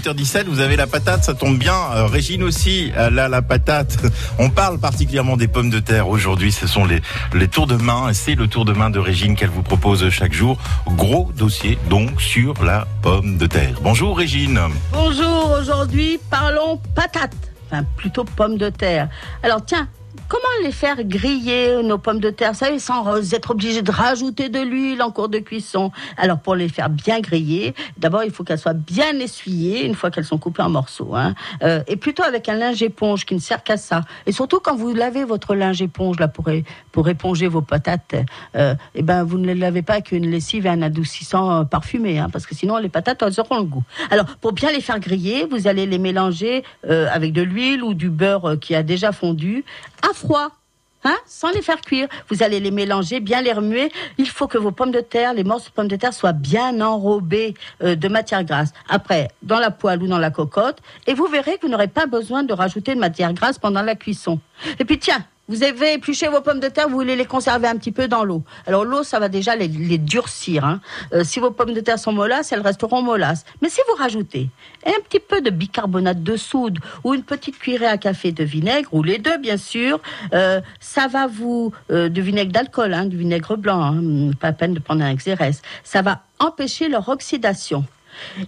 8h17, vous avez la patate, ça tombe bien. Euh, Régine aussi, elle a la patate. On parle particulièrement des pommes de terre aujourd'hui. Ce sont les, les tours de main. C'est le tour de main de Régine qu'elle vous propose chaque jour. Gros dossier donc sur la pomme de terre. Bonjour Régine. Bonjour, aujourd'hui parlons patates, enfin plutôt pommes de terre. Alors tiens, Comment les faire griller, nos pommes de terre, ça, sans être obligé de rajouter de l'huile en cours de cuisson Alors, pour les faire bien griller, d'abord, il faut qu'elles soient bien essuyées une fois qu'elles sont coupées en morceaux. Hein. Euh, et plutôt avec un linge éponge qui ne sert qu'à ça. Et surtout, quand vous lavez votre linge éponge là, pour, éponger vos patates, euh, eh ben, vous ne les lavez pas avec une lessive et un adoucissant euh, parfumé, hein, parce que sinon, les patates, elles auront le goût. Alors, pour bien les faire griller, vous allez les mélanger avec de l'huile ou du beurre qui a déjà fondu froid. Hein, sans les faire cuire. Vous allez les mélanger, bien les remuer. Il faut que vos pommes de terre, les morceaux de pommes de terre soient bien enrobés euh, de matière grasse. Après, dans la poêle ou dans la cocotte. Et vous verrez que vous n'aurez pas besoin de rajouter de matière grasse pendant la cuisson. Et puis tiens, vous avez épluché vos pommes de terre, vous voulez les conserver un petit peu dans l'eau. Alors l'eau, ça va déjà les, durcir. Hein. Euh, si vos pommes de terre sont mollasses, elles resteront mollasses. Mais si vous rajoutez un petit peu de bicarbonate de soude ou une petite cuillerée à café de vinaigre, ou les deux bien sûr, euh, ça va vous... Euh, du vinaigre d'alcool, hein, du vinaigre blanc, hein, pas peine de prendre un XRS. Ça va empêcher leur oxydation.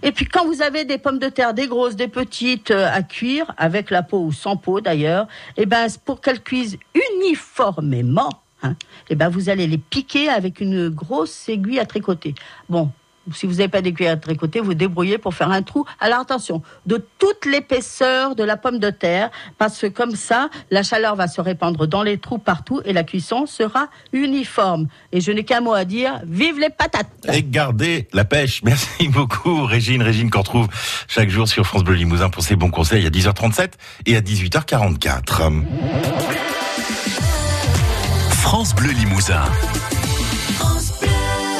Et puis quand vous avez des pommes de terre, des grosses, des petites euh, à cuire, avec la peau ou sans peau d'ailleurs, et eh ben pour qu'elles cuisent uniformément, hein, et eh ben vous allez les piquer avec une grosse aiguille à tricoter. Bon, si vous n'avez pas d'aiguille à tricoter, vous débrouillez pour faire un trou. Alors attention, de toute l'épaisseur de la pomme de terre, parce que comme ça, la chaleur va se répandre dans les trous partout et la cuisson sera uniforme. Et je n'ai qu'un mot à dire, vive les patates Et gardez la pêche. Merci beaucoup Régine. Régine qu'on retrouve chaque jour sur France Bleu Limousin pour ses bons conseils à 10h37 et à 18h44. France Bleu Limousin.